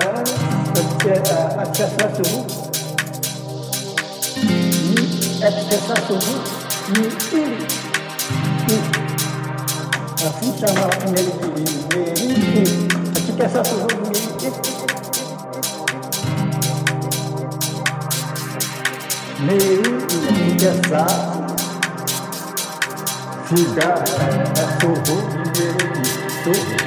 Sahara, اكتسته اكتسته من إلي أفوتها من الإلي اكتسته من إلي Meio engraçado Cigarra é sorro e meio de sorro